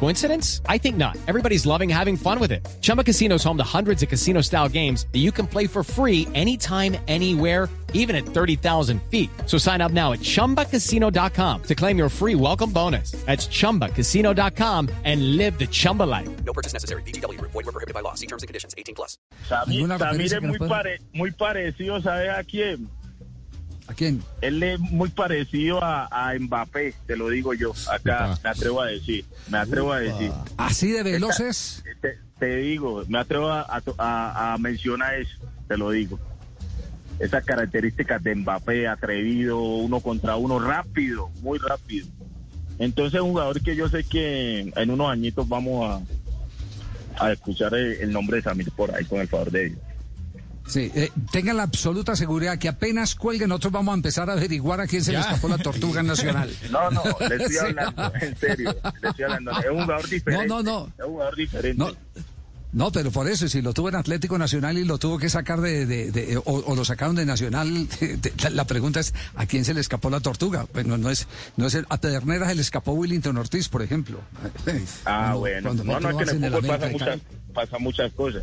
Coincidence? I think not. Everybody's loving having fun with it. Chumba Casino is home to hundreds of casino style games that you can play for free anytime, anywhere, even at 30,000 feet. So sign up now at chumbacasino.com to claim your free welcome bonus. That's chumbacasino.com and live the Chumba life. No purchase necessary. VGW. Void were prohibited by law. See terms and conditions. 18 plus. Samir, ¿Alguna Samir es muy, nos pare- muy parecido, ¿sabes a quién? ¿A quién? Él es muy parecido a, a Mbappé, te lo digo yo. Acá Upa. me atrevo a decir, me atrevo a decir. ¿Así de veloces? Te, te digo, me atrevo a, a, a- a mencionar eso, te lo digo. Esas características de Mbappé, atrevido, uno contra uno, rápido, muy rápido. Entonces, un jugador que yo sé que en unos añitos vamos a, a escuchar el, el nombre de Samir por ahí, con el favor de Dios. Sí, eh, tengan la absoluta seguridad que apenas cuelguen, nosotros vamos a empezar a averiguar a quién se le escapó la tortuga nacional. No, no, le estoy Sí. hablando, en serio, le estoy hablando. Es un jugador diferente. No, no, no. Es un jugador diferente. No, no, pero por eso, si lo tuvo en Atlético Nacional y lo tuvo que sacar de, de- de- o, o lo sacaron de Nacional, de- la, la pregunta es, ¿a quién se le escapó la tortuga? Pues no, no es, no es el- a Pedernera se le escapó Willington Ortiz, por ejemplo. Ah, Cuando- bueno. cuando No, no, es que en el fútbol pasa muchas, pasa muchas cosas.